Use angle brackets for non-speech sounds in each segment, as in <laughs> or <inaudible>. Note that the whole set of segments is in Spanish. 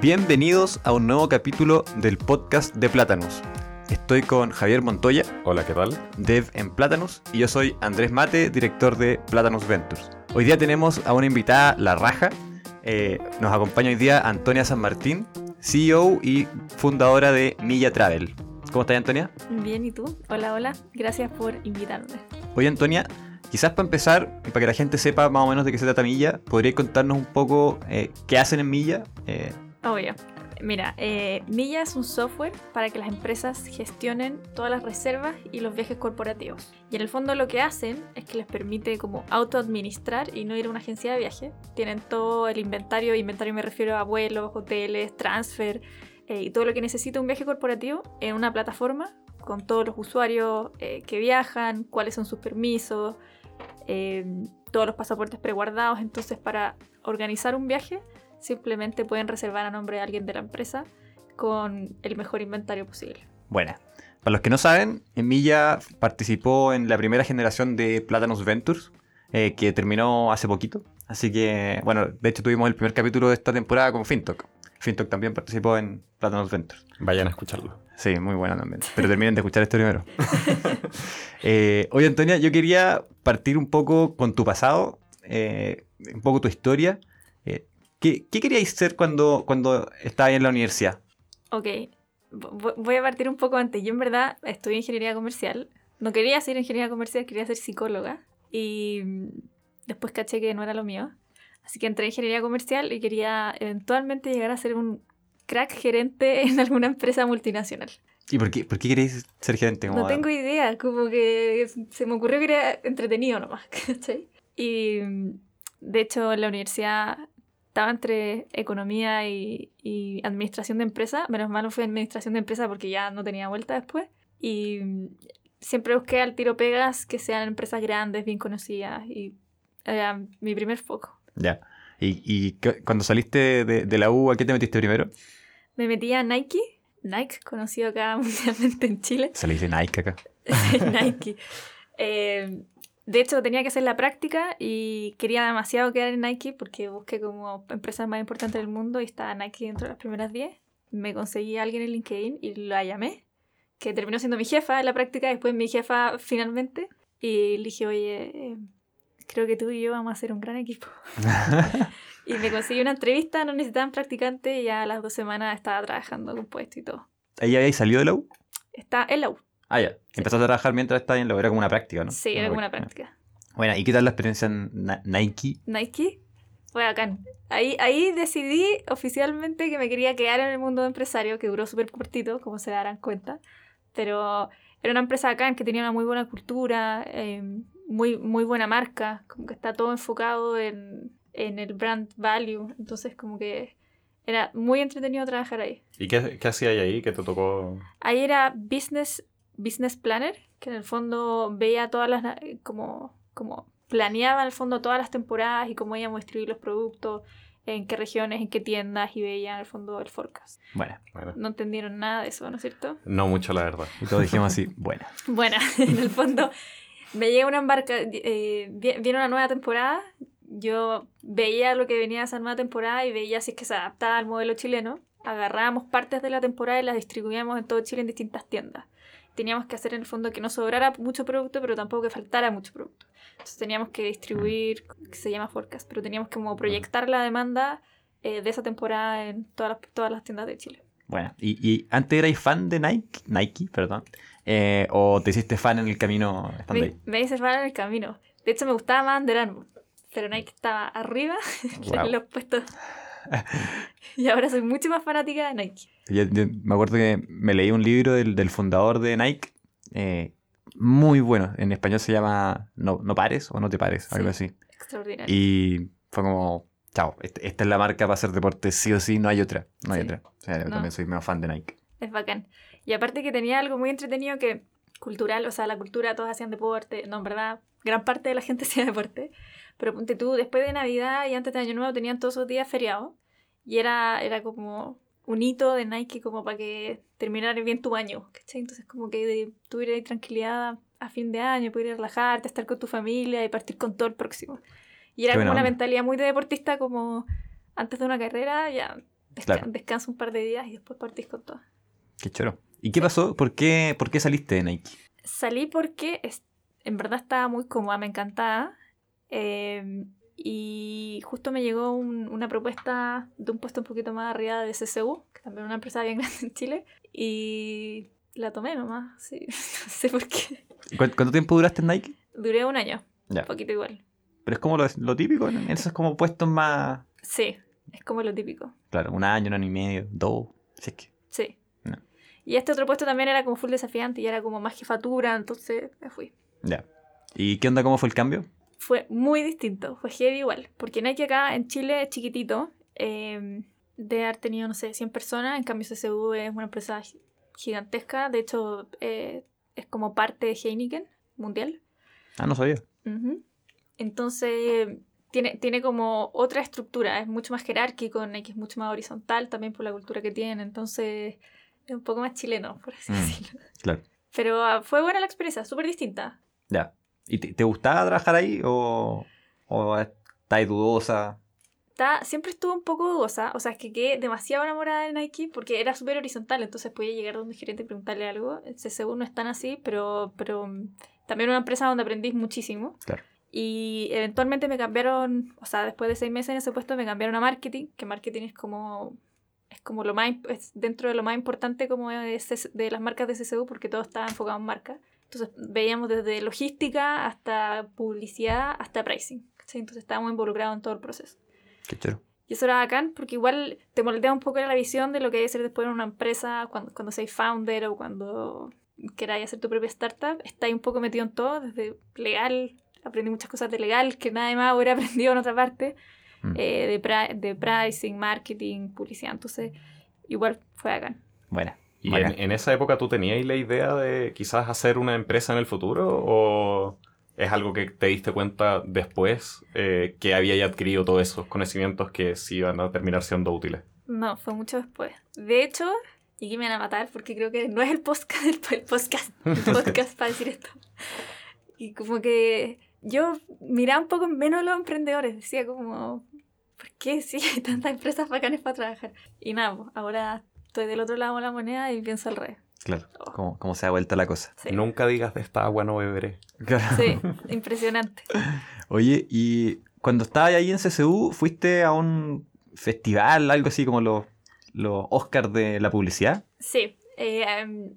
Bienvenidos a un nuevo capítulo del podcast de Plátanos. Estoy con Javier Montoya, Hola, ¿qué tal? dev en Plátanos, y yo soy Andrés Mate, director de Plátanos Ventures. Hoy día tenemos a una invitada, La Raja. Eh, nos acompaña hoy día Antonia San Martín, CEO y fundadora de Milla Travel. ¿Cómo estás, Antonia? Bien, ¿y tú? Hola, hola. Gracias por invitarme. Oye, Antonia, quizás para empezar, y para que la gente sepa más o menos de qué se trata Milla, ¿podrías contarnos un poco eh, qué hacen en Milla? Eh, Obvio. Mira, eh, es un software para que las empresas gestionen todas las reservas y los viajes corporativos. Y en el fondo lo que hacen es que les permite como autoadministrar y no ir a una agencia de viaje. Tienen todo el inventario, inventario me refiero a vuelos, hoteles, transfer eh, y todo lo que necesita un viaje corporativo en una plataforma con todos los usuarios eh, que viajan, cuáles son sus permisos, eh, todos los pasaportes preguardados. Entonces para organizar un viaje simplemente pueden reservar a nombre de alguien de la empresa con el mejor inventario posible. Buena. Para los que no saben, Milla participó en la primera generación de Plátanos Ventures, eh, que terminó hace poquito. Así que, bueno, de hecho tuvimos el primer capítulo de esta temporada con Fintok. Fintok también participó en Plátanos Ventures. Vayan a escucharlo. Sí, muy bueno también. Pero terminen de escuchar esto primero. <laughs> Eh, oye, Antonia, yo quería partir un poco con tu pasado, eh, un poco tu historia. Eh, ¿qué, qué queríais ser cuando, cuando estabas en la universidad? Ok, vo- voy a partir un poco antes. Yo en verdad estudié ingeniería comercial. No quería ser ingeniería comercial, quería ser psicóloga. Y después caché que no era lo mío. Así que entré en ingeniería comercial y quería eventualmente llegar a ser un crack gerente <laughs> en alguna empresa multinacional. ¿Y por qué, por qué queréis ser gerente? No tengo idea, como que se me ocurrió que era entretenido nomás, <laughs> ¿cachai? Y de hecho en la universidad estaba entre economía y, y administración de empresa, menos mal no fue administración de empresa porque ya no tenía vuelta después. Y mm, siempre busqué al tiro pegas que sean empresas grandes, bien conocidas, y era mi primer foco. Ya. ¿Y, y cu- cuando saliste de, de la U, a qué te metiste primero? Me metí a Nike, Nike, conocido acá <laughs> mundialmente en Chile. Saliste Nike acá. <laughs> <laughs> Nike. Eh, de hecho, tenía que hacer la práctica y quería demasiado quedar en Nike porque busqué como empresas más importantes del mundo y estaba Nike dentro de las primeras 10. Me conseguí a alguien en LinkedIn y la llamé, que terminó siendo mi jefa en la práctica, después mi jefa finalmente. Y le dije, oye, eh, creo que tú y yo vamos a ser un gran equipo. <laughs> y me conseguí una entrevista, no necesitaban practicante y ya a las dos semanas estaba trabajando con puesto y todo. ¿Ahí habíais salido de la U? Está en la U. Ah, ya. Empezaste a trabajar mientras estabas en la. Era como una práctica, ¿no? Sí, era como una práctica. Bueno, ¿y qué tal la experiencia en Na- Nike? Nike fue bacán. Ahí, ahí decidí oficialmente que me quería quedar en el mundo de empresario, que duró súper cortito, como se darán cuenta. Pero era una empresa bacán que tenía una muy buena cultura, eh, muy, muy buena marca, como que está todo enfocado en, en el brand value. Entonces, como que era muy entretenido trabajar ahí. ¿Y qué, qué hacía ahí? ¿Qué te tocó? Ahí era business, business planner, que en el fondo veía todas las, como, como planeaba en el fondo todas las temporadas y cómo íbamos a distribuir los productos, en qué regiones, en qué tiendas y veía en el fondo el forecast. Bueno, Bueno, No entendieron nada de eso, ¿no es cierto? no mucho, la verdad. y todos dijimos así, <laughs> bueno. Bueno, <laughs> en el fondo me llega una embarca, eh, vi- viene una nueva temporada, yo veía lo que venía esa nueva temporada y veía si es que se adaptaba al modelo chileno. Agarrábamos partes de la temporada y las distribuíamos en todo Chile en distintas tiendas. Teníamos que hacer en el fondo que no sobrara mucho producto, pero tampoco que faltara mucho producto. Entonces teníamos que distribuir, que se llama forecast, pero teníamos que como proyectar la demanda eh, de esa temporada en todas las, todas las tiendas de Chile. Bueno, ¿y, y antes erais fan de Nike? Nike, perdón. Eh, ¿O te hiciste fan en el camino Me, me hice fan en el camino. De hecho, me gustaba más Under Armour. Pero Nike estaba arriba <laughs> Wow. en los puestos. <laughs> y ahora soy mucho más fanática de Nike. Yo- yo me acuerdo que me leí un libro del, del fundador de Nike, eh, muy bueno. En español se llama No, no pares o No te pares, algo Sí. así. Extraordinario. Y fue como, chao, este- esta es la marca para hacer deporte, sí o sí, no hay otra. No hay Sí. otra. O sea, yo No. también soy medio fan de Nike. Es bacán. Y aparte que tenía algo muy entretenido que cultural, o sea, la cultura, todos hacían deporte. No, en verdad, gran parte de la gente <laughs> hacía deporte. Pero ponte tú, después de Navidad y antes de Año Nuevo tenían todos esos días feriados. Y era, era como un hito de Nike como para que terminara bien tu año, ¿cachai? Entonces como que tuvieras tranquilidad a fin de año, pudieras relajarte, estar con tu familia y partir con todo el próximo. Y era Qué como una onda. mentalidad muy de deportista como antes de una carrera, ya Desca- Claro. Descansa un par de días y después partís con todo. Qué choro. ¿Y qué pasó? ¿Por qué, ¿Por qué saliste de Nike? Salí porque es- en verdad estaba muy cómoda, me encantaba. eh, y justo me llegó un- una propuesta de un puesto un poquito más arriba de CCU, que también es una empresa bien <laughs> grande en Chile. Y la tomé nomás, sí. <laughs> No sé por qué. ¿Cu- ¿Cuánto tiempo duraste en Nike? Duré un año, Ya. un poquito igual. Pero es como lo, lo típico, ¿no? esos como puestos más... Sí, es como lo típico. Claro, un año, un año y medio, dos. Si es que... Sí. No. Y este otro puesto también era como full desafiante y era como más jefatura, entonces me fui. Ya. ¿Y qué onda? ¿Cómo fue el cambio? Fue muy distinto, fue heavy igual. Porque Nike acá en Chile es chiquitito, eh, de haber tenido, no sé, 100 personas, en cambio CCU es una empresa gi- gigantesca, de hecho eh, es como parte de Heineken mundial. Ah, no sabía. Entonces, tiene, tiene como otra estructura, es mucho más jerárquico, Nike es mucho más horizontal también por la cultura que tiene, entonces es un poco más chileno, por así Mm. decirlo. Claro. Pero ah, fue buena la experiencia, súper distinta. Ya. ¿Y te, te gustaba trabajar ahí o, o estás dudosa? Está- siempre estuve un poco dudosa, o sea, es que quedé demasiado enamorada de Nike porque era súper horizontal, entonces podía llegar donde un gerente y preguntarle algo. CCU no es tan así, pero, pero mm, también una empresa donde aprendí muchísimo. Claro. Y eventualmente me cambiaron, o sea, después de seis meses en ese puesto me cambiaron a marketing, que marketing es como, es como lo más, es dentro de lo más importante como de, de las marcas de CCU porque todo está enfocado en marca. Entonces veíamos desde logística hasta publicidad hasta pricing. Entonces estábamos involucrados en todo el proceso. Qué choro. Y eso era bacán porque igual te moldea un poco la visión de lo que hay que ser después en una empresa, cuando, cuando seas founder o cuando queráis hacer tu propia startup. Estás un poco metido en todo, desde legal, aprendí muchas cosas de legal que nadie más hubiera <laughs> aprendido en otra parte, Mm. eh, de, pri- de pricing, marketing, publicidad. Entonces, igual fue bacán. Buena. ¿Y en, en esa época tú tenías la idea de quizás hacer una empresa en el futuro o es algo que te diste cuenta después eh, que había ya adquirido todos esos conocimientos que sí iban a terminar siendo útiles? No, fue mucho después. De hecho, y aquí me van a matar porque creo que no es el podcast, el, <laughs> el podcast, el <laughs> podcast para decir esto. Y como que yo miraba un poco menos a los emprendedores, decía como, ¿por qué sí hay <laughs> tantas empresas bacanas para trabajar? Y nada, pues, ahora estoy del otro lado de la moneda y pienso al revés. Claro. Oh. ¿Cómo, cómo se ha vuelto la cosa? Sí, Nunca digas de esta agua no beberé. Claro. sí <laughs> impresionante. Oye, y cuando estabas ahí en CSU, ¿fuiste a un festival, algo así como los, los Oscars de la publicidad? Sí, eh, em,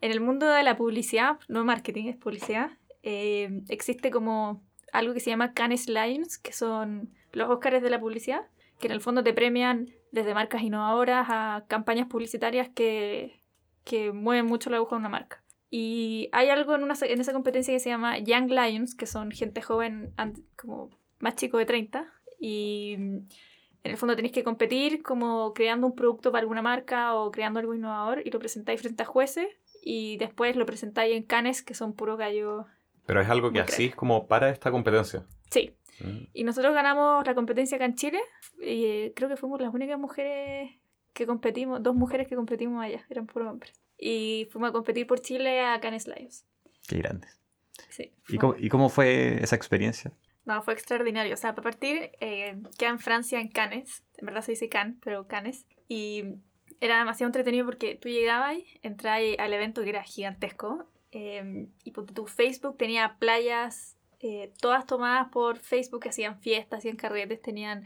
en el mundo de la publicidad, no marketing, es publicidad, eh, existe como algo que se llama Cannes Lions, que son los Óscares de la publicidad, que en el fondo te premian desde marcas innovadoras a campañas publicitarias que, que mueven mucho la aguja de una marca. Y hay algo en, una, en esa competencia que se llama Young Lions, que son gente joven, como más chico de 30, y en el fondo tenéis que competir como creando un producto para alguna marca o creando algo innovador y lo presentáis frente a jueces y después lo presentáis en canes que son puros gallos. Pero es algo que así es como para esta competencia. Sí, Mm. y nosotros ganamos la competencia acá en Chile y eh, creo que fuimos las únicas mujeres que competimos, dos mujeres que competimos allá, eran puros hombres. Y fuimos a competir por Chile a Cannes Lions. Qué grandes. Sí. ¿Y cómo, ¿Y cómo fue esa experiencia? No, fue extraordinario. O sea, para partir, eh, queda en Francia, en Cannes. En verdad se dice Cannes, pero Cannes. Y era demasiado entretenido porque tú llegabas, entrabas al evento que era gigantesco. eh, y ponte tu Facebook tenía playas, eh, todas tomadas por Facebook, que hacían fiestas, hacían carretes, tenían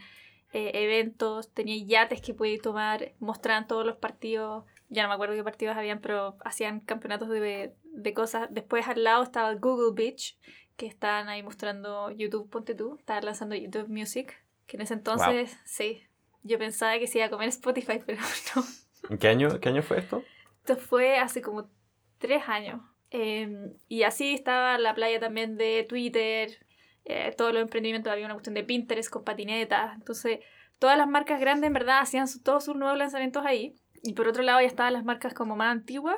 eh, eventos, tenían yates que podías tomar, mostraban todos los partidos. Ya no me acuerdo qué partidos habían, pero hacían campeonatos de, de cosas. Después al lado estaba Google Beach, que estaban ahí mostrando YouTube, ponte tú, estaban lanzando YouTube Music, que en ese entonces, sí, yo pensaba que se iba a comer Spotify, <laughs> pero no. ¿En ¿Qué año, ¿Qué año fue esto? Esto fue hace como tres años. Eh, y así estaba la playa también de Twitter, eh, todos los emprendimientos, había una cuestión de Pinterest con patinetas, entonces todas las marcas grandes en verdad hacían su- todos sus nuevos lanzamientos ahí. Y por otro lado ya estaban las marcas como más antiguas,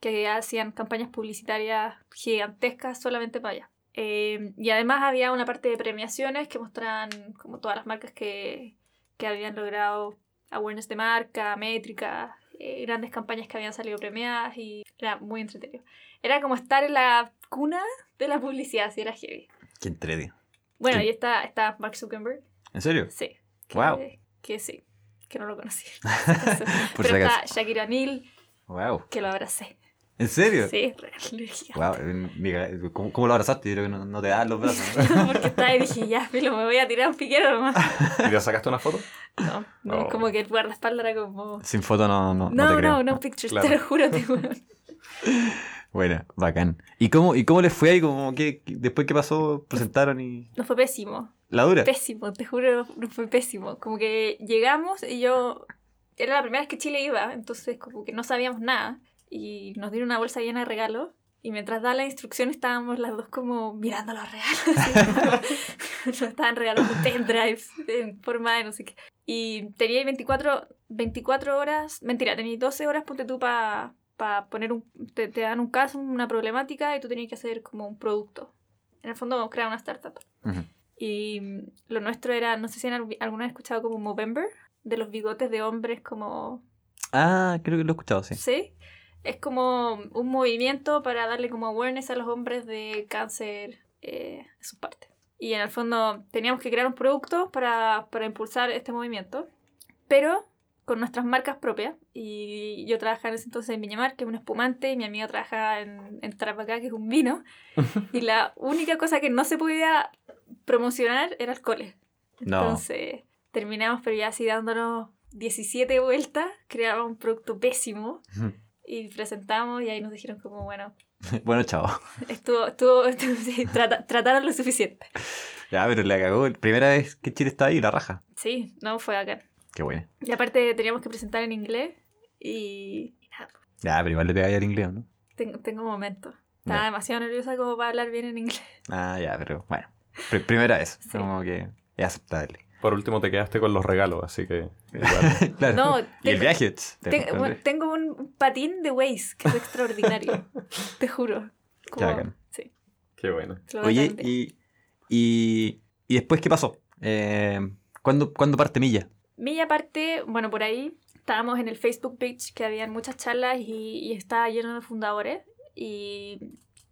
que hacían campañas publicitarias gigantescas solamente para allá. Eh, y además había una parte de premiaciones que mostraban como todas las marcas que, que habían logrado awareness de marca, métrica, eh, grandes campañas que habían salido premiadas y era muy entretenido. Era como estar en la cuna de la publicidad, si era heavy. Qué entrete. Bueno, y está, está Mark Zuckerberg, ¿En serio? sí. Que, Wow. Que sí. que no lo conocí. <laughs> Por Pero si está acaso. Shakira O'Neal, Wow. que lo abracé. ¿En serio? Sí, real, Wow, eh, mira, ¿cómo, cómo lo abrazaste? Yo creo que no, no te dan los brazos. ¿no? <laughs> Porque estaba y dije, ya, filo, me voy a tirar un piquero nomás. <laughs> ¿Y te sacaste una foto? No, no, Oh. como que el guardaespaldas era como... Sin foto no, no, no, No, te no, creo. no, pictures, Claro. te lo juro, te juro. Bueno, bacán. ¿Y cómo, y cómo les fue ahí? Como que, después que pasó, presentaron y... Nos fue pésimo, ¿La dura? pésimo, te juro, nos fue pésimo. Como que llegamos y yo... Era la primera vez que Chile iba, entonces como que no sabíamos nada. Y nos dieron una bolsa llena de regalos. Y mientras daba la instrucción estábamos las dos como mirando los regalos. <laughs> <laughs> Nos estaban regalando pendrives en forma de no sé qué. Y tenía 24, 24 horas, mentira, tenía 12 horas, ponte tú para poner un... Te, te dan un caso, una problemática y tú tenías que hacer como un producto. En el fondo vamos a crear una startup. Ujú. Y mm, lo nuestro era, no sé si han alguna vez escuchado como Movember, de los bigotes de hombres como... Ah, creo que lo he escuchado, sí. ¿Sí? Es como un movimiento para darle como awareness a los hombres de cáncer eh, en su parte. Y en el fondo teníamos que crear un producto para, para impulsar este movimiento, pero con nuestras marcas propias. Y yo trabajaba en ese entonces en Viñamar, que es un espumante, y mi amiga trabaja en, en Tarapacá, que es un vino. <laughs> y la única cosa que no se podía promocionar era alcoholes. No. Entonces terminamos, pero ya así dándonos 17 vueltas, creamos un producto pésimo y presentamos y ahí nos dijeron como, bueno, <laughs> bueno, chao. estuvo, estuvo, <laughs> estuvo- sí, trata- trataron lo suficiente. Ya, pero la cagó. Primera vez que Chile está ahí, la raja. Sí, no, fue acá. Qué bueno. Y aparte teníamos que presentar en inglés y, y nada, Ya, pero igual le pegáis al inglés, ¿no? tengo, tengo momentos. Estaba Ya. demasiado nerviosa como para hablar bien en inglés. <laughs> Ah, ya, pero bueno. Pri- primera vez. Sí. Como que es aceptable. Por último te quedaste con los regalos, así que <laughs> igual. claro. No, y el tengo- viaje. tengo un patín de Waze que es extraordinario. <laughs> te juro. Como- sí, Qué bueno. Oye, y, y, y después, ¿qué pasó? Eh, ¿cuándo, ¿Cuándo parte Milla? Milla aparte, bueno, por ahí estábamos en el Facebook page que habían muchas charlas y, y estaba lleno de fundadores y,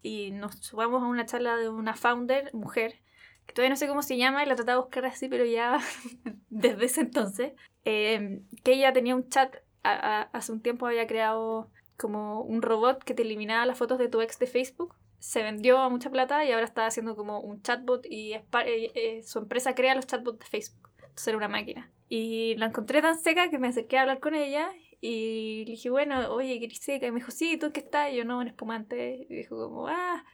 y nos subamos a una charla de una founder, mujer, que todavía no sé cómo se llama y la trataba de buscar así, pero ya <laughs> desde ese entonces, eh, que ella tenía un chat, a- a- hace un tiempo había creado como un robot que te eliminaba las fotos de tu ex de Facebook. Se vendió a mucha plata y ahora está haciendo como un chatbot y es eh, eh, su empresa crea los chatbots de Facebook. Entonces era una máquina. Y la encontré tan seca que me acerqué a hablar con ella y le dije, bueno, oye, ¿querés seca? Y me dijo, sí, ¿tú en qué estás? Y yo, no, en espumante. Y dijo como, ah,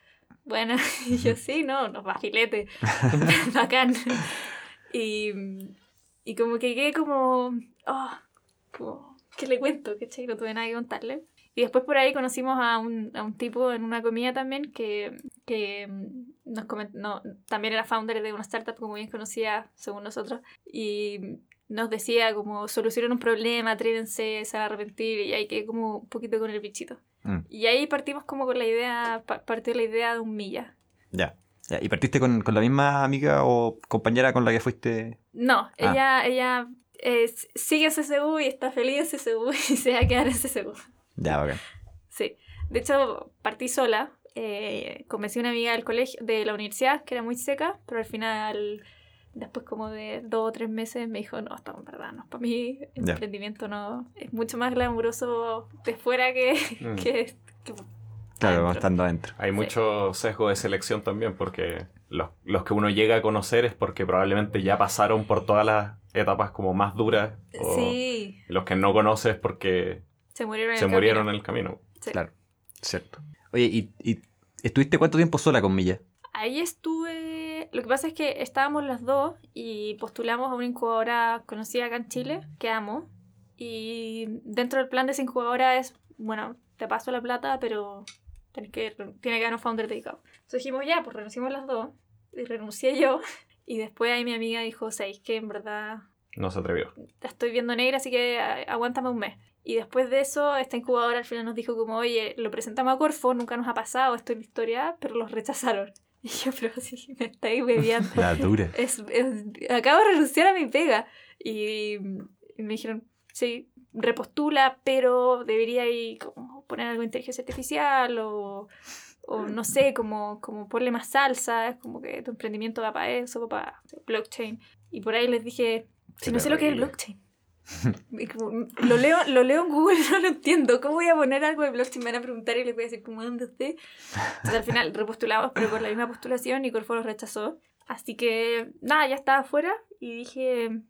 bueno. <laughs> Y yo, sí, no, nos va filete. <laughs> Bacán. Y, y como que quedé como, oh, como, ¿qué le cuento? ¿Cachai? No tuve nada que contarle. Y después por ahí conocimos a un, a un tipo en una comida también que, que mm, nos comentó, no, también era founder de una startup como bien conocida según nosotros y nos decía como solucionen un problema, atrévense, se van a arrepentir y ahí quedé como un poquito con el bichito. Mm, Y ahí partimos como con la idea, pa- partió la idea de un milla. ya. ya. ¿Y partiste con, con la misma amiga o compañera con la que fuiste? No, Ah. ella, ella eh, sigue en CSU y está feliz en CSU <laughs> y se va a quedar en CSU. Ya, bacán. Sí. De hecho, partí sola. eh, convencí a una amiga del colegio, de la universidad, que era muy seca, pero al final, después como de dos o tres meses, me dijo, no, esto en verdad no es para mí, Ya. emprendimiento no, es mucho más glamuroso de fuera que, Mm. que, que Claro, adentro". estando adentro. Hay Sí. mucho sesgo de selección también, porque los, los que uno llega a conocer es porque probablemente ya pasaron por todas las etapas como más duras. O Sí, Los que no conoces porque se murieron en se el murieron en camino. el camino. Sí. Claro, cierto. Oye, ¿y, y estuviste cuánto tiempo sola con Milla? Ahí estuve. Lo que pasa es que estábamos las dos y postulamos a una incubadora conocida acá en Chile, que amo. Y dentro del plan de esa incubadora es, bueno, te paso la plata, pero tenés que, tiene que haber un founder dedicado. Entonces dijimos, ya, pues renunciamos las dos. Y renuncié yo. <laughs> Y después ahí mi amiga dijo, ¿sabéis que en verdad No se atrevió. la estoy viendo negra, así que aguántame un mes. Y después de eso, esta incubadora al final nos dijo como, oye, lo presentamos a Corfo, nunca nos ha pasado esto en la historia, pero los rechazaron. <laughs> Y yo, pero si me estáis bebiendo. La dura. <laughs> Es, es- acabo de renunciar a mi pega. Y, y me dijeron, sí, repostula, pero debería ir como poner algo de inteligencia artificial o, o no sé, como, como ponle más salsa, es como que tu emprendimiento va para eso, para blockchain. Y por ahí les dije, si no sé lo que es el blockchain. <laughs> Lo, leo, lo leo en Google <laughs> no lo entiendo. ¿Cómo voy a poner algo de blockchain? Me van a preguntar y les voy a decir, ¿cómo dónde esté? Entonces al final repostulamos, pero por la misma postulación y Corfo lo rechazó. Así que nada, ya estaba afuera y dije,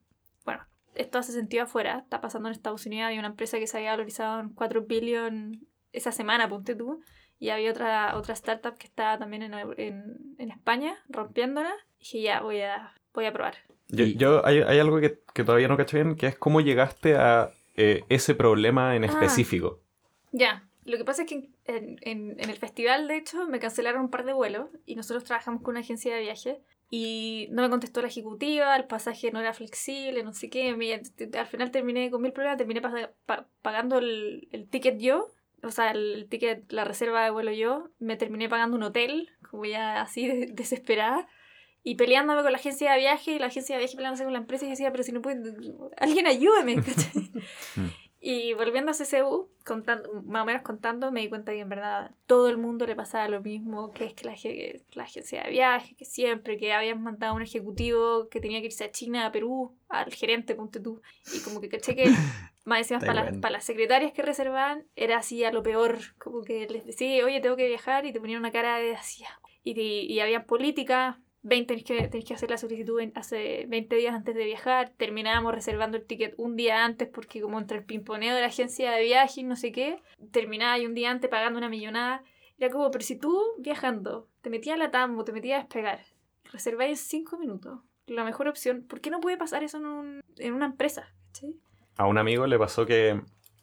bueno, esto hace sentido afuera. Está pasando en Estados Unidos. Hay una empresa que se había valorizado en 4 billion esa semana, ponte tú. Y había otra, otra startup que estaba también en, en, en España, rompiéndola. Dije, ya, voy a, voy a probar. Yo, Y- yo- hay, hay algo que, que todavía no cacho bien, que es cómo llegaste a eh, ese problema en Ah. específico. Ya, lo que pasa es que en, en- en el festival, de hecho, me cancelaron un par de vuelos y nosotros trabajamos con una agencia de viaje y no me contestó la ejecutiva, el pasaje no era flexible, no sé qué. me- al final terminé con mil problemas, terminé pas- pa- pagando el, el ticket yo, o sea, el, el ticket, la reserva de vuelo yo, me terminé pagando un hotel, como ya así de- desesperada. Y peleándome con la agencia de viaje y la agencia de viaje peleándose con la empresa y decía, pero si no pueden, alguien ayúdeme, <laughs> ¿cachai? Y volviendo a CCU, contando, más o menos contando, me di cuenta que en verdad todo el mundo le pasaba lo mismo, que es que la, age- la agencia de viaje, que siempre, que habían mandado a un ejecutivo que tenía que irse a China, a Perú, al gerente, ponte tú, y como que caché que <laughs> más encima para, las- para las secretarias que reservaban era así a lo peor, como que les decía, oye, tengo que viajar, y te ponían una cara de así, y, y, y había políticas 20 tenés que, tenés que hacer la solicitud hace 20 días antes de viajar. Terminábamos reservando el ticket un día antes porque como entre el pimponeo de la agencia de viaje y no sé qué, terminaba y un día antes pagando una millonada. Era como, pero si tú viajando te metías a la tambo, te metías a despegar, reserváis en 5 minutos, la mejor opción, ¿por qué no puede pasar eso en, un- en una empresa? A un amigo le pasó que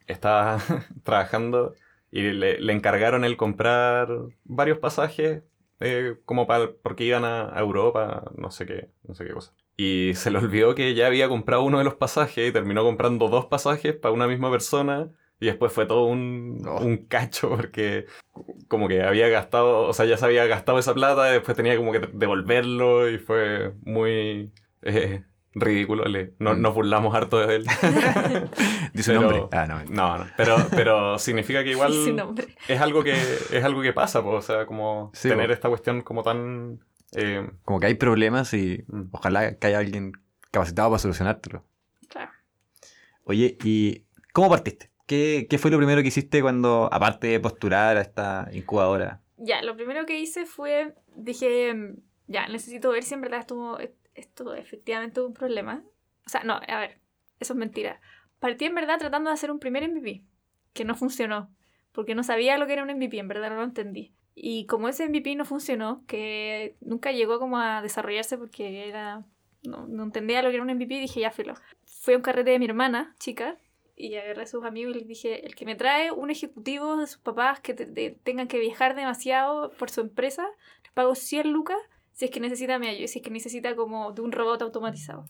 estaba <laughs> trabajando y le, le encargaron el comprar varios pasajes eh, como para, porque iban a, a Europa, no sé qué, no sé qué cosa. Y se le olvidó que ya había comprado uno de los pasajes y terminó comprando dos pasajes para una misma persona. Y después fue todo un, Oh. un cacho porque como que había gastado, o sea, ya se había gastado esa plata y después tenía como que devolverlo y fue muy eh, ridículo. Le- no- Mm. nos burlamos harto de él. <laughs> Dice Pero- un nombre. Ah, no. No, no. Pero, pero significa que igual es algo que es algo que pasa, po, o sea, como Sí, tener po. esta cuestión como tan eh, Como que hay problemas y Mm. ojalá que haya alguien capacitado para solucionártelo. Claro. Oye, ¿y cómo partiste? ¿Qué, qué fue lo primero que hiciste cuando, aparte de postular a esta incubadora? Ya, lo primero que hice fue, dije, ya, necesito ver si en verdad esto, esto efectivamente hubo un problema. O sea, no, a ver, eso es mentira. Partí en verdad tratando de hacer un primer MVP, que no funcionó, porque no sabía lo que era un MVP, en verdad no lo entendí. Y como ese MVP no funcionó, que nunca llegó como a desarrollarse porque era... No, no entendía lo que era un MVP, dije, ya, filo. Fui a un carrete de mi hermana, chica, y agarré a sus amigos y les dije, el que me trae un ejecutivo de sus papás que te- te- tengan que viajar demasiado por su empresa, les pago 100 lucas si es que necesita mi ayuda, si es que necesita como de un robot automatizado.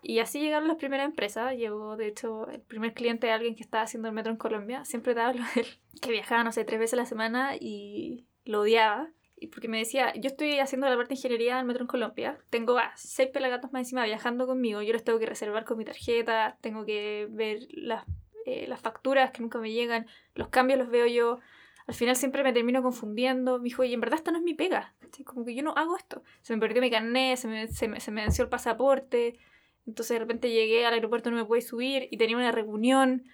Y así llegaron las primeras empresas. Llegó, de hecho, el primer cliente de alguien que estaba haciendo el metro en Colombia. Siempre te hablo de él. Que viajaba, no sé, tres veces a la semana y lo odiaba. Y porque me decía, yo estoy haciendo la parte de ingeniería del metro en Colombia. Tengo a seis pelagatos más encima viajando conmigo. Yo los tengo que reservar con mi tarjeta. Tengo que ver las, eh, las facturas que nunca me llegan. Los cambios los veo yo. Al final siempre me termino confundiendo. Me dijo, y en verdad esta no es mi pega. Como que yo no hago esto. Se me perdió mi carnet, se me, se me, se me venció el pasaporte. Entonces de repente llegué al aeropuerto, no me pude subir y tenía una reunión.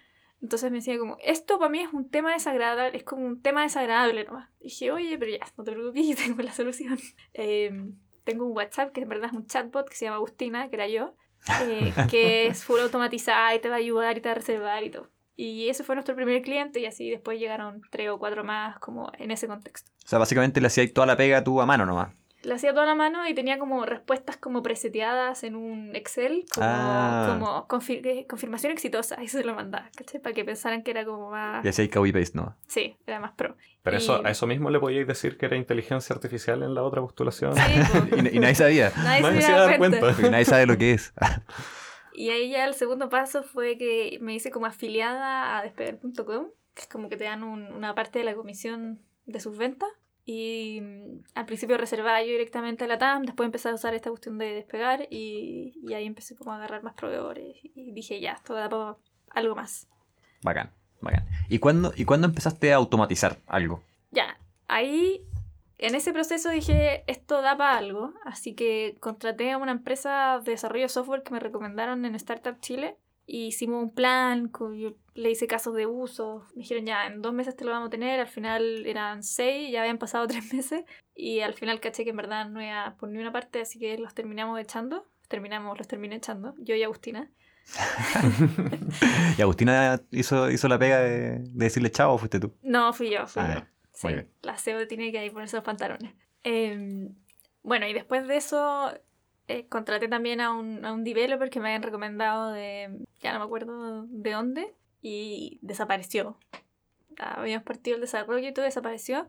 Entonces me decía como, esto para mí es un tema desagradable, es como un tema desagradable nomás. Y dije, oye, pero ya, no te preocupes, <laughs> tengo la solución. Eh, tengo un WhatsApp que en verdad es un chatbot que se llama Agustina, que era yo, eh, que es full automatizada y te va a ayudar y te va a reservar y todo. Y ese fue nuestro primer cliente y así después llegaron tres o cuatro más como en ese contexto. O sea, básicamente le hacías toda la pega tú a mano nomás. Le hacía toda la mano y tenía como respuestas como preseteadas en un Excel, como, Ah. como confir- eh, confirmación exitosa, <laughs> y se lo mandaba, ¿cachai? Para que pensaran que era como más... Y hacías copy paste nomás. Sí, era más pro. Pero Y- eso, a eso mismo le podíais decir que era inteligencia artificial en la otra postulación. Sí. <laughs> Y, y nadie sabía. Nadie Nadie se se iba a da dar cuenta. cuenta. Porque nadie sabe lo que es. <laughs> Y ahí ya el segundo paso fue que me hice como afiliada a despegar.com, que es como que te dan un- una parte de la comisión de sus ventas. Y mm, al principio reservaba yo directamente la TAM, después empecé a usar esta cuestión de despegar y, y ahí empecé como a agarrar más proveedores. Y dije, ya, esto da para algo más. Bacán, bacán. ¿Y cuándo, ¿Y cuándo empezaste a automatizar algo? Ya, ahí en ese proceso dije, esto da para algo, así que contraté a una empresa de desarrollo de software que me recomendaron en Startup Chile Y hicimos un plan, yo le hice casos de uso. Me dijeron ya, en dos meses te lo vamos a tener. Al final eran seis, ya habían pasado <laughs> tres meses. Y al final caché que en verdad no iba por ni una parte, así que los terminamos echando. Terminamos, los terminé echando. Yo y Agustina. <laughs> ¿Y Agustina hizo, hizo la pega de, de decirle chao o fuiste tú? No, fui yo, fui Ah, yo. Sí, la CEO tiene que ahí ponerse los pantalones. Eh, bueno, y después de eso eh, contraté también a un, a un developer que me habían recomendado de, ya no me acuerdo de dónde, y desapareció. Habíamos partido el desarrollo y todo desapareció.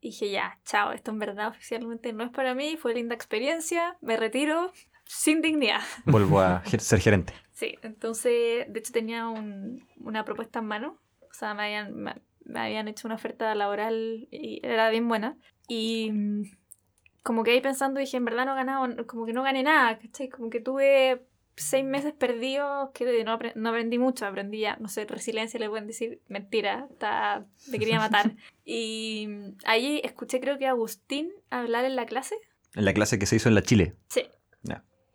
Y dije, ya, chao, esto en verdad oficialmente no es para mí, fue linda experiencia, me retiro sin dignidad. <laughs> Vuelvo a <laughs> ser gerente. Sí, entonces, de hecho tenía un- una propuesta en mano. O sea, me habían, me, me habían hecho una oferta laboral y era bien buena. Y mm, como que ahí pensando dije, en verdad no he ganado, como que no gané nada, ¿cachai? Como que tuve seis meses perdidos que no, apre- no aprendí mucho, aprendí ya, no sé, resiliencia le pueden decir, mentira, está, me quería matar. <laughs> y mm, ahí escuché creo que a Agustín hablar en la clase. En la clase que se hizo en la Chile. Sí.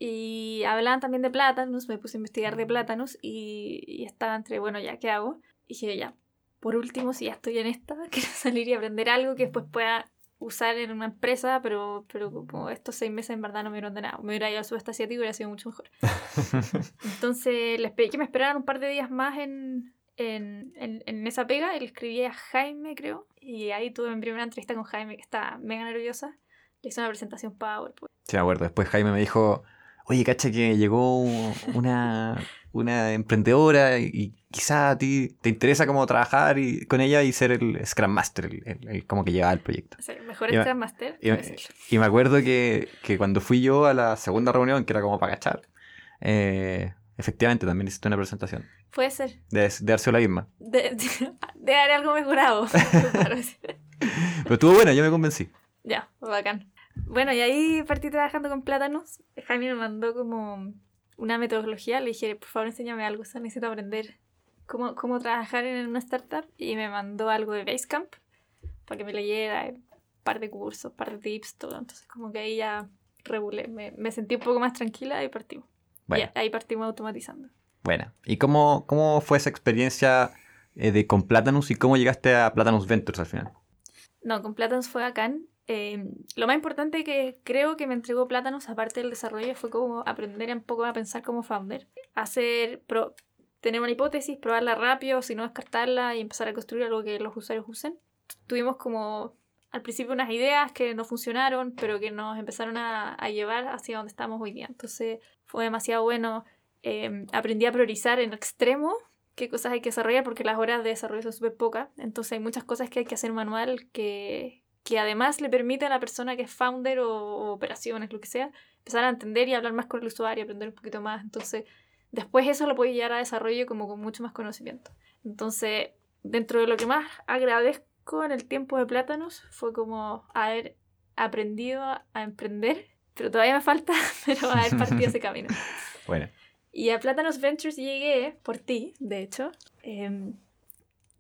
Y hablaban también de plátanos, me puse a investigar de plátanos y, y estaba entre, bueno, ya, ¿qué hago? Y dije, ya, por último, si ya estoy en esta, <laughs> quiero salir y aprender algo que después pueda usar en una empresa, pero, pero como estos seis meses en verdad no me dieron de nada. Me hubiera ido al sudeste asiático y hubiera sido mucho mejor. <laughs> Entonces les pedí que me esperaran un par de días más en, en, en, en esa pega y le escribí a Jaime, creo. Y ahí tuve mi primera entrevista con Jaime, que estaba mega nerviosa. Le hice una presentación PowerPoint. Sí, me acuerdo. Después Jaime me dijo, oye, cacha que llegó una, una emprendedora y, quizá a ti te interesa como trabajar y, con ella y ser el Scrum Master, el, el- el- como que llevaba el proyecto. O sea, mejor Y Scrum Master. Y, me- y me acuerdo que, que cuando fui yo a la segunda reunión, que era como para cachar, eh, efectivamente también hiciste una presentación. Puede ser. De, de sido la misma. De, <laughs> de, de haber algo mejorado. <laughs> Pero estuvo buena, yo me convencí. ya, bacán. Bueno, y ahí partí trabajando con plátanos. Jaime me mandó como una metodología. Le dije, por favor, enséñame algo. O sea, necesito aprender cómo, cómo trabajar en una startup. Y me mandó algo de Basecamp para que me leyera un par de cursos, un par de tips, todo. Entonces, como que ahí ya regulé. Me, me sentí un poco más tranquila y partimos. Bueno, Y ahí partimos automatizando. buena. ¿Y cómo, cómo fue esa experiencia eh, de con Platanus y cómo llegaste a Platanus Ventures al final? No, con Plátanos fue bacán. Eh, lo más importante que creo que me entregó Plátanos, aparte del desarrollo, fue como aprender un poco a pensar como founder. Hacer, pro- tener una hipótesis, probarla rápido, si no descartarla y empezar a construir algo que los usuarios usen. Tuvimos como al principio unas ideas que no funcionaron, pero que nos empezaron a, llevar hacia donde estamos hoy día. Entonces fue demasiado bueno. Eh, aprendí a priorizar en extremo qué cosas hay que desarrollar porque las horas de desarrollo son súper pocas. Entonces hay muchas cosas que hay que hacer manual que, que además le permite a la persona que es founder o, o operaciones, lo que sea, empezar a entender y hablar más con el usuario, aprender un poquito más. Entonces después eso lo puede llevar a desarrollo como con mucho más conocimiento. Entonces dentro de lo que más agradezco en el tiempo de Plátanos fue como haber aprendido a emprender, pero todavía me falta, <laughs> pero haber partido ese camino. <laughs> Bueno, Y a Plátanos Ventures llegué por ti, de hecho. Em,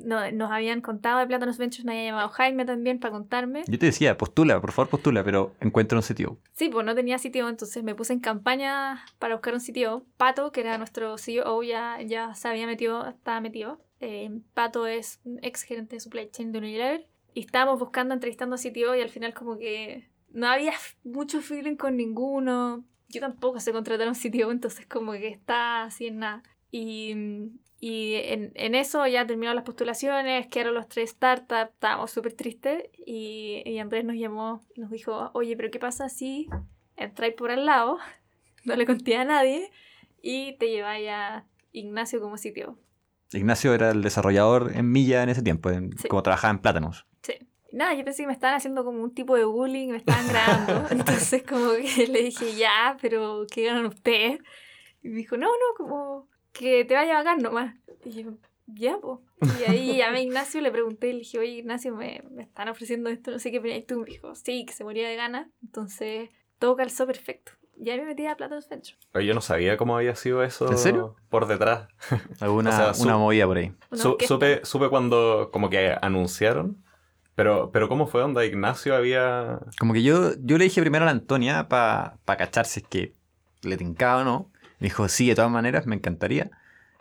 no, nos habían contado de Plátanos Ventures, me había llamado Jaime también para contarme. yo te decía, postula, por favor postula, pero encuentra un sitio. Sí, pues no tenía sitio, entonces me puse en campaña para buscar un sitio. Pato, que era nuestro CEO, ya, ya se había metido, estaba metido. Eh, Pato es un ex gerente de supply chain de Unilever. Y estábamos buscando, entrevistando a CTO y al final como que no había mucho feeling con ninguno. Yo tampoco sé contratar a un CTO, entonces como que está así en nada. Y, y en, en eso ya terminaron las postulaciones, quedaron los tres startups, estábamos súper tristes y, y Andrés nos llamó y nos dijo, oye, pero ¿qué pasa si entráis por al lado, <laughs> no le conté a nadie y te lleváis a Ignacio como sitio? Ignacio era el desarrollador en Milla en ese tiempo, en- Sí. como trabajaba en Plátanos. Sí. Nada, yo pensé que me estaban haciendo como un tipo de bullying, me estaban grabando. <laughs> Entonces como que le dije, ya, pero ¿qué ganan ustedes? Y me dijo, no, no, como que te vaya bacán nomás. Y yo, ya, pues. Y ahí llamé a Ignacio, le pregunté, y le dije, oye, Ignacio, me, me están ofreciendo esto, no sé qué opinas tú. Me dijo, sí, que se moría de ganas. Entonces todo calzó perfecto. Y ahí me metí a Platos Venture. Oye, yo no sabía cómo había sido eso ¿En serio? por detrás. <laughs> Alguna O sea, su- una movida por ahí. Su- supe, supe cuando como que anunciaron, pero, pero ¿cómo fue onda Ignacio había... Como que yo, yo le dije primero a la Antonia para cachar si es que le tincaba o no. Me dijo, sí, de todas maneras, me encantaría.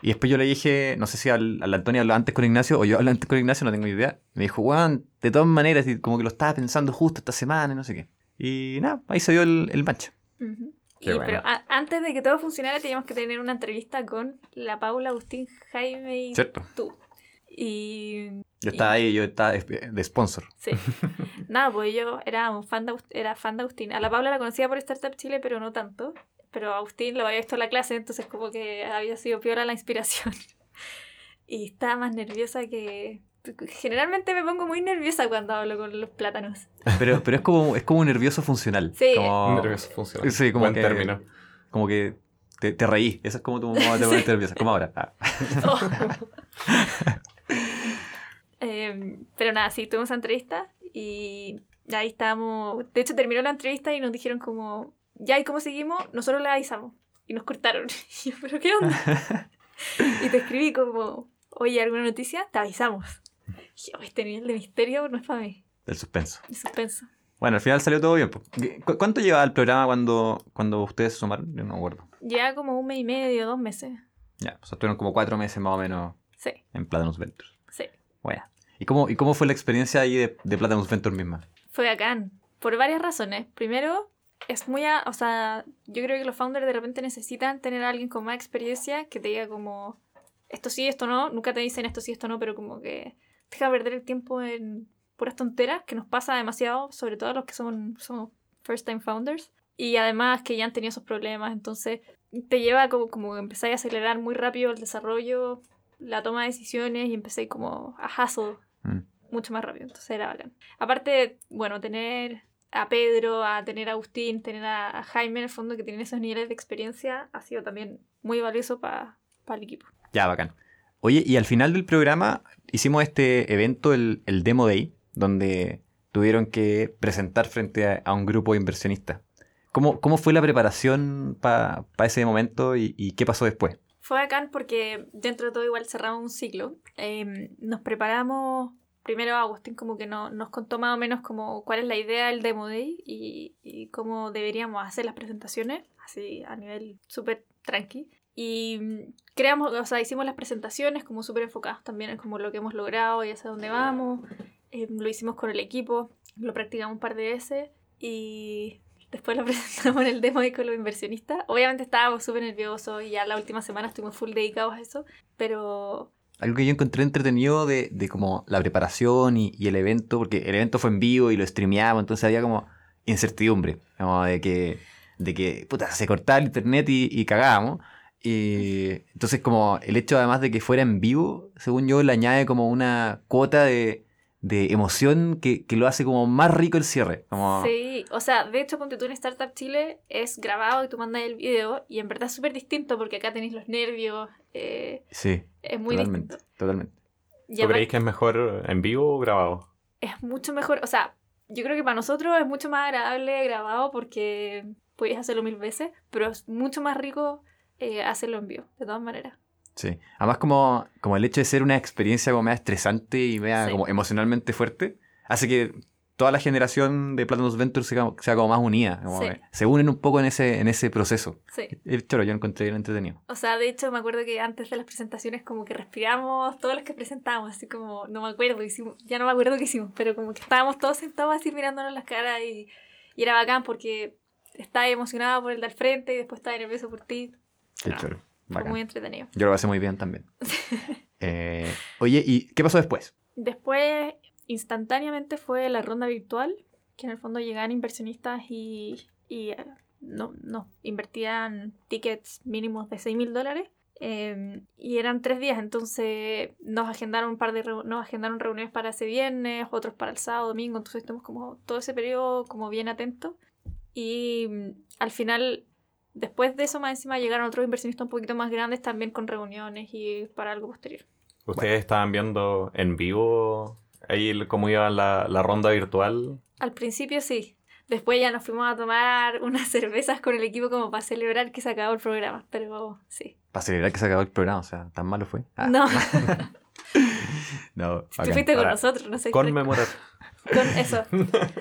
Y después yo le dije, no sé si al, al Antonio habló antes con Ignacio o yo hablé antes con Ignacio, no tengo idea. Me dijo, weón, de todas maneras, y como que lo estaba pensando justo esta semana y no sé qué. Y nada, ahí se dio el, el match. Y- bueno. Pero a- antes de que todo funcionara teníamos que tener una entrevista con la Paula, Agustín, Jaime y ¿Cierto? tú. Y Yo estaba ahí, yo estaba de sponsor. sí. <laughs> Nada, pues yo era un fan de, era fan de Agustín. A la Paula la conocía por Startup Chile, pero no tanto. Pero a Agustín lo había visto en la clase, entonces como que había sido peor la inspiración. <laughs> Y estaba más nerviosa que... Generalmente me pongo muy nerviosa cuando hablo con los plátanos. Pero, pero es como es como un nervioso funcional. Sí. Como, Nervioso funciona. Sí, como Buen que- término. como que te, te reí. Eso es como tu modo de <laughs> ponerte nerviosa. Como ahora. Ah. <laughs> Em, pero nada, sí, tuvimos esa entrevista y ahí estábamos. De hecho, terminó la entrevista y nos dijeron como, ya, ¿y cómo seguimos? Nosotros le avisamos. Y nos cortaron. <laughs> Y yo, ¿pero qué onda? <laughs> y te escribí como, oye, ¿alguna noticia? Te avisamos. Y yo, este nivel de misterio no es para mí. El suspenso. De suspenso. Bueno, al final salió todo bien. ¿Cu- ¿Cuánto llevaba el programa cuando, cuando ustedes se sumaron? Yo no me acuerdo. Ya como un mes y medio, dos meses. Ya, o sea, estuvieron como cuatro meses más o menos Sí, en Platanus Ventures. sí. Bueno. ¿Y cómo, ¿Y cómo fue la experiencia ahí de, de Platanus Ventures misma? Fue bacán. Por varias razones. Primero, es muy... a- o sea, yo creo que los founders de repente necesitan tener a alguien con más experiencia que te diga como... Esto sí, esto no. Nunca te dicen esto sí, esto no, pero como que deja perder el tiempo en puras tonteras, que nos pasa demasiado, sobre todo a los que son, somos first time founders. Y además que ya han tenido esos problemas, entonces te lleva como, como empezar a acelerar muy rápido el desarrollo, la toma de decisiones y empecé como a hustle Mm. mucho más rápido, entonces era bacán. Aparte, bueno, tener a Pedro, a tener a Agustín, tener a, a Jaime en el fondo que tienen esos niveles de experiencia ha sido también muy valioso para el equipo. Ya, bacán. Oye, y al final del programa hicimos este evento, el, el Demo Day, donde tuvieron que presentar frente a, a un grupo de inversionistas. ¿Cómo, cómo fue la preparación para ese momento y, y qué pasó después? Fue bacán porque dentro de todo igual cerramos un ciclo. Eh, nos preparamos, primero Agustín como que no, nos contó más menos como cuál es la idea del Demo Day y, cómo deberíamos hacer las presentaciones, así a nivel súper tranqui. Y mm, creamos, o sea, hicimos las presentaciones como súper enfocadas también en como lo que hemos logrado y hacia dónde vamos. Eh, lo hicimos con el equipo, lo practicamos un par de veces y después lo <laughs> presentamos en el demo y con los inversionistas. Obviamente estábamos súper nerviosos y ya la última semana estuvimos full dedicados a eso, pero Algo que yo encontré entretenido de, de como la preparación y, el evento, porque el evento fue en vivo y lo streameamos, entonces había como incertidumbre, como de que, de que puta, se cortaba el internet y, y cagábamos. Y entonces como el hecho además de que fuera en vivo, según yo, le añade como una cuota de, de emoción que, que lo hace como más rico el cierre. Como, sí, o sea, de hecho, ponte tú en Startup Chile es grabado y tú mandas el video y en verdad es súper distinto porque acá tenéis los nervios, eh, sí, es muy totalmente, distinto. totalmente. ¿Tú además creéis que es mejor en vivo o grabado? es mucho mejor, o sea, yo creo que para nosotros es mucho más agradable grabado porque podéis hacerlo mil veces, pero es mucho más rico eh, hacerlo en vivo, de todas maneras. Sí. Además, como, como el hecho de ser una experiencia como media estresante y media Sí. como emocionalmente fuerte, hace que toda la generación de Platinum Ventures sea, sea como más unida. como Sí. que se unen un poco en ese, en ese proceso. Sí. Es choro, yo lo encontré bien entretenido. O sea, de hecho me acuerdo que antes de las presentaciones como que respiramos todos los que presentamos, así como, no me acuerdo, hicimos, ya no me acuerdo qué hicimos, pero como que estábamos todos sentados así mirándonos las caras y, y era bacán porque estaba emocionado por el de al frente y después estaba nervioso por ti. Qué No, choro. Fue Bacán. muy entretenido. Yo lo pasé muy bien también. <laughs> Eh, oye, ¿y qué pasó después? Después, instantáneamente fue la ronda virtual, que en el fondo llegaban inversionistas y, y eh, no, no, invertían tickets mínimos de 6 mil dólares. eh, y eran tres días, entonces nos agendaron un par de nos agendaron reuniones para ese viernes, otros para el sábado, domingo, entonces estuvimos como todo ese periodo como bien atentos. Y mm, al final, después de eso, más encima llegaron otros inversionistas un poquito más grandes también con reuniones y para algo posterior. ¿Ustedes estaban viendo en vivo ahí cómo iba la, la ronda virtual? Al principio sí. Después ya nos fuimos a tomar <laughs> unas cervezas con el equipo como para celebrar que se acabó el programa. Pero sí. Para celebrar que se acabó el programa, o sea, tan malo fue. Ah, No, <laughs> no, <laughs> tú fuiste con nosotros, no sé. Conmemorar. Con eso.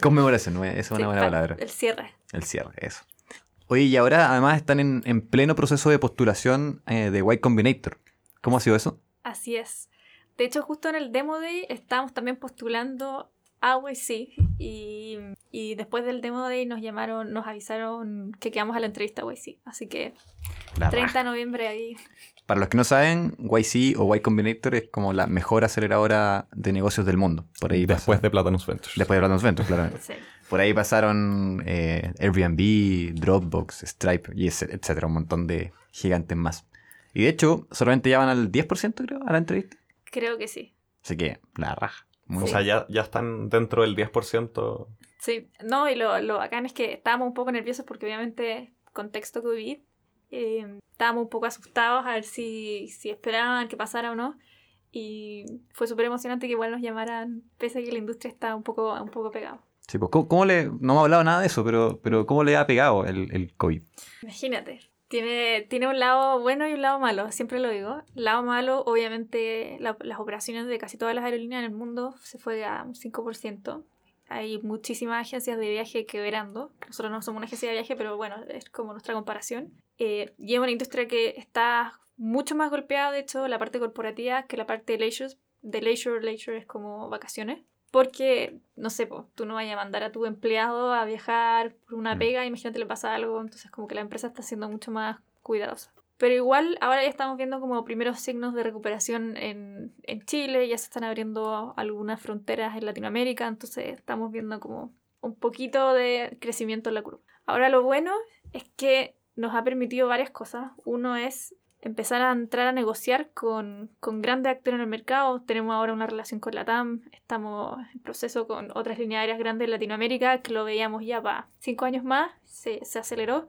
Conmemoración, ¿no? esa es una Sí, buena pa- palabra. El cierre. El cierre, eso. Oye, y ahora además están en, en pleno proceso de postulación eh, de Y Combinator. ¿Cómo ha sido eso? Así es. De hecho, justo en el Demo Day estábamos también postulando a YC y, y después del Demo Day nos llamaron, nos avisaron que quedamos a la entrevista a YC. Así que La 30 raja. de noviembre ahí. Para los que no saben, YC o Y Combinator es como la mejor aceleradora de negocios del mundo. Por ahí Después pasa- de Platanus Ventures. Después de Platinum Ventures, claramente. Sí. Por ahí pasaron eh, Airbnb, Dropbox, Stripe y etcétera, un montón de gigantes más. Y de hecho, solamente ya van al 10%, creo, a la entrevista. Creo que sí. Así que, la raja. Muy O sea, ya, ya están dentro del 10%. Sí, no, y lo, lo bacán es que estábamos un poco nerviosos porque obviamente contexto COVID, eh, estábamos un poco asustados a ver si, si esperaban que pasara o no. Y fue súper emocionante que igual nos llamaran, pese a que la industria está un poco, un poco pegada. Sí, pues, ¿cómo, cómo le, no hemos hablado nada de eso, pero, pero ¿cómo le ha pegado el, el COVID? Imagínate, tiene, tiene un lado bueno y un lado malo, siempre lo digo. Lado malo, obviamente, la- las operaciones de casi todas las aerolíneas en el mundo se fue a un 5%. Hay muchísimas agencias de viaje quebrando. Nosotros no somos una agencia de viaje, pero bueno, es como nuestra comparación. Eh, y es una industria que está mucho más golpeada, de hecho, la parte corporativa que la parte de leisure. De leisure, leisure es como vacaciones. Porque, no sé, po, tú no vayas a mandar a tu empleado a viajar por una Mm. pega, imagínate le pasa algo, entonces como que la empresa está siendo mucho más cuidadosa. Pero igual ahora ya estamos viendo como primeros signos de recuperación en, en Chile, ya se están abriendo algunas fronteras en Latinoamérica, entonces estamos viendo como un poquito de crecimiento en la curva. Ahora lo bueno es que nos ha permitido varias cosas. Uno es empezar a entrar a negociar con, con grandes actores en el mercado. Tenemos ahora una relación con la TAM, estamos en proceso con otras líneas aéreas grandes en Latinoamérica, que lo veíamos ya para cinco años más, se, se aceleró.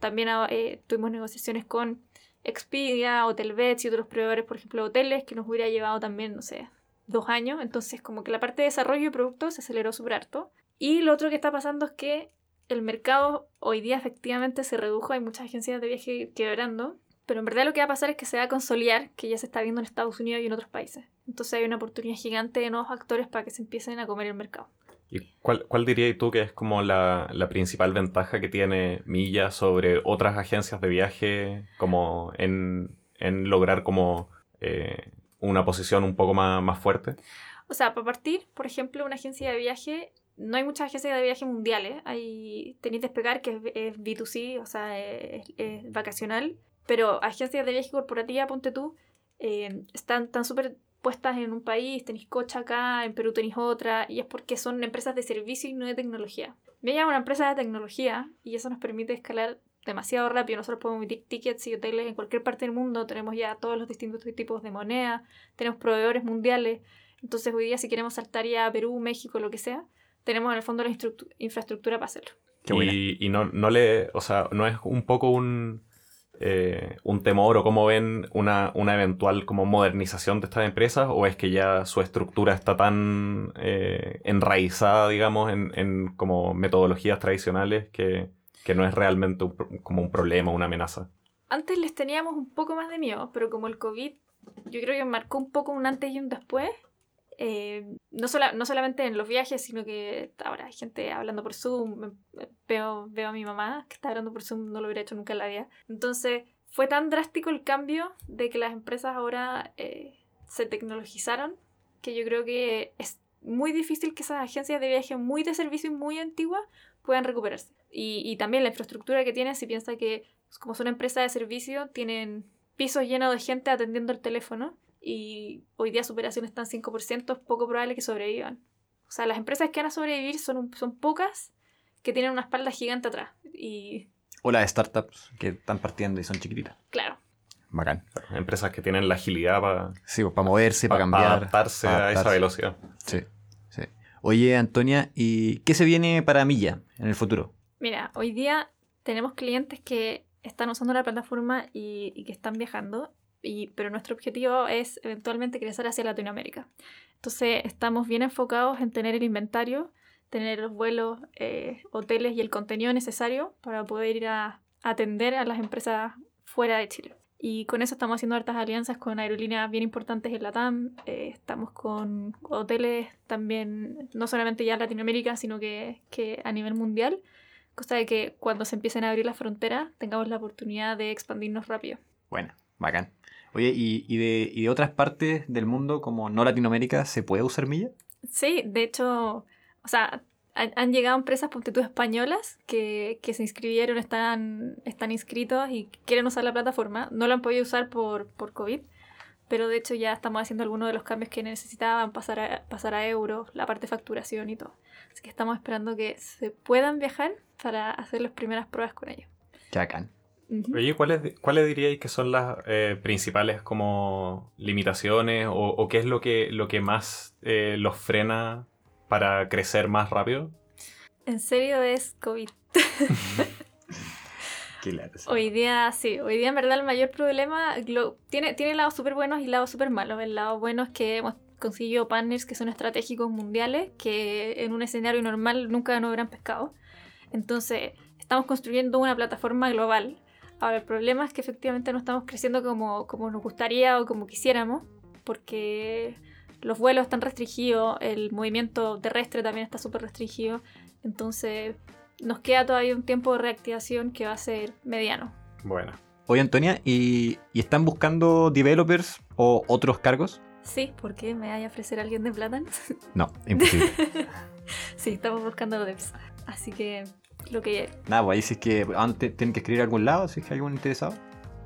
También eh, tuvimos negociaciones con Expedia, Hotelbeds y otros proveedores, por ejemplo, hoteles, que nos hubiera llevado también, no sé, dos años. Entonces, como que la parte de desarrollo de productos se aceleró súper harto. Y lo otro que está pasando es que el mercado hoy día efectivamente se redujo, hay muchas agencias de viaje quebrando, pero en verdad lo que va a pasar es que se va a consolidar, que ya se está viendo en Estados Unidos y en otros países. Entonces hay una oportunidad gigante de nuevos actores para que se empiecen a comer el mercado. ¿Y cuál, cuál dirías tú que es como la, la principal ventaja que tiene Milla sobre otras agencias de viaje como en, en lograr como eh, una posición un poco más, más fuerte? O sea, para partir, por ejemplo, una agencia de viaje, no hay muchas agencias de viaje mundiales. Hay tenéis Despegar, que es, es B2C, o sea, es, es vacacional. Pero agencias de viaje corporativa, ponte tú, eh, están tan súper puestas en un país, tenéis cocha acá, en Perú tenéis otra, y es porque son empresas de servicio y no de tecnología. Mella es una empresa de tecnología y eso nos permite escalar demasiado rápido. Nosotros podemos emitir tickets y hoteles en cualquier parte del mundo, tenemos ya todos los distintos tipos de moneda, tenemos proveedores mundiales. Entonces hoy día si queremos saltar ya a Perú, México, lo que sea, tenemos en el fondo la infraestructura para hacerlo. Qué. Y, y no, no le, o sea, no es un poco un, eh, un temor o cómo ven una, una eventual como modernización de estas empresas o es que ya su estructura está tan eh, enraizada, digamos, en, en como metodologías tradicionales que, que no es realmente un como un problema, una amenaza. Antes les teníamos un poco más de miedo, pero como el COVID yo creo que marcó un poco un antes y un después, eh, no, sola- no solamente en los viajes, sino que ahora hay gente hablando por Zoom, veo, veo a mi mamá que está hablando por Zoom, no lo hubiera hecho nunca en la vida. Entonces fue tan drástico el cambio de que las empresas ahora eh, se tecnologizaron que yo creo que es muy difícil que esas agencias de viaje muy de servicio y muy antiguas puedan recuperarse. Y, y también la infraestructura que tienen, si piensa que como son empresas de servicio, tienen pisos llenos de gente atendiendo el teléfono y hoy día su operación está en 5%, es poco probable que sobrevivan. O sea, las empresas que van a sobrevivir son, un- son pocas que tienen una espalda gigante atrás. Y O las startups que están partiendo y son chiquititas. claro, Bacán. Empresas que tienen la agilidad para, Sí, pues, para moverse, para para cambiar. adaptarse para a esa adaptarse. velocidad. Sí, sí. Oye, Antonia, ¿y qué se viene para Milla en el futuro? Mira, hoy día tenemos clientes que están usando la plataforma y, y que están viajando, pero nuestro objetivo es eventualmente crecer hacia Latinoamérica. Entonces estamos bien enfocados en tener el inventario, tener los vuelos, eh, hoteles y el contenido necesario para poder ir a atender a las empresas fuera de Chile. Y con eso estamos haciendo hartas alianzas con aerolíneas bien importantes en la TAM. eh, estamos con hoteles también, no solamente ya en Latinoamérica, sino que, que a nivel mundial. Cosa de que cuando se empiecen a abrir las fronteras tengamos la oportunidad de expandirnos rápido. Bueno, bacán. Oye, ¿y, y de, ¿y de otras partes del mundo como no Latinoamérica se puede usar milla? Sí, de hecho, o sea, han, han llegado empresas, ponte tú, españolas que, que se inscribieron, están, están inscritos y quieren usar la plataforma. No la han podido usar por, por COVID, pero de hecho ya estamos haciendo algunos de los cambios que necesitaban, pasar a, pasar a euros, la parte de facturación y todo. Así que estamos esperando que se puedan viajar para hacer las primeras pruebas con ellos. Qué bacán. Ujú. Oye, ¿cuáles, ¿cuáles diríais que son las eh, principales como limitaciones o, o qué es lo que, lo que más eh, los frena para crecer más rápido? En serio es COVID. <laughs> Hoy día, sí, hoy día en verdad el mayor problema lo- tiene, tiene lados súper buenos y lados súper malos. El lado bueno es que hemos conseguido partners que son estratégicos mundiales que en un escenario normal nunca nos hubieran pescado. Entonces, estamos construyendo una plataforma global. Ahora, el problema es que efectivamente no estamos creciendo como, como nos gustaría o como quisiéramos, porque los vuelos están restringidos, el movimiento terrestre también está súper restringido. Entonces, nos queda todavía un tiempo de reactivación que va a ser mediano. Bueno, Oye, Antonia, ¿y, y están buscando developers o otros cargos? Sí, ¿por qué me vaya a ofrecer alguien de plátano? No, imposible. <laughs> sí, estamos buscando devs. Así que lo que Nada, pues ahí si es que antes tienen que escribir a algún lado, si es que hay algún interesado.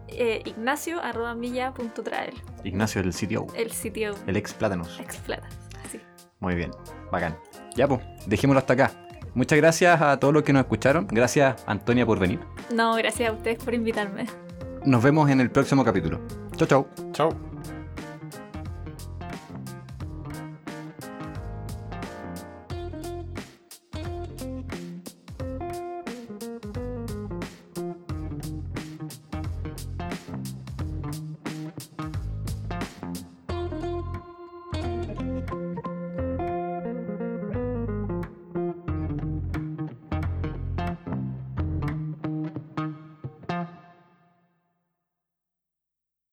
eh, ignacio arroba milla punto travel, Ignacio, el sitio, el sitio el ex Plátanos. ex plátano. Así. Muy bien, bacán. Ya pues, dejémoslo hasta acá. Muchas gracias a todos los que nos escucharon. Gracias, Antonia, por venir. No, gracias a ustedes por invitarme. Nos vemos en el próximo capítulo. Chau, chau. chao.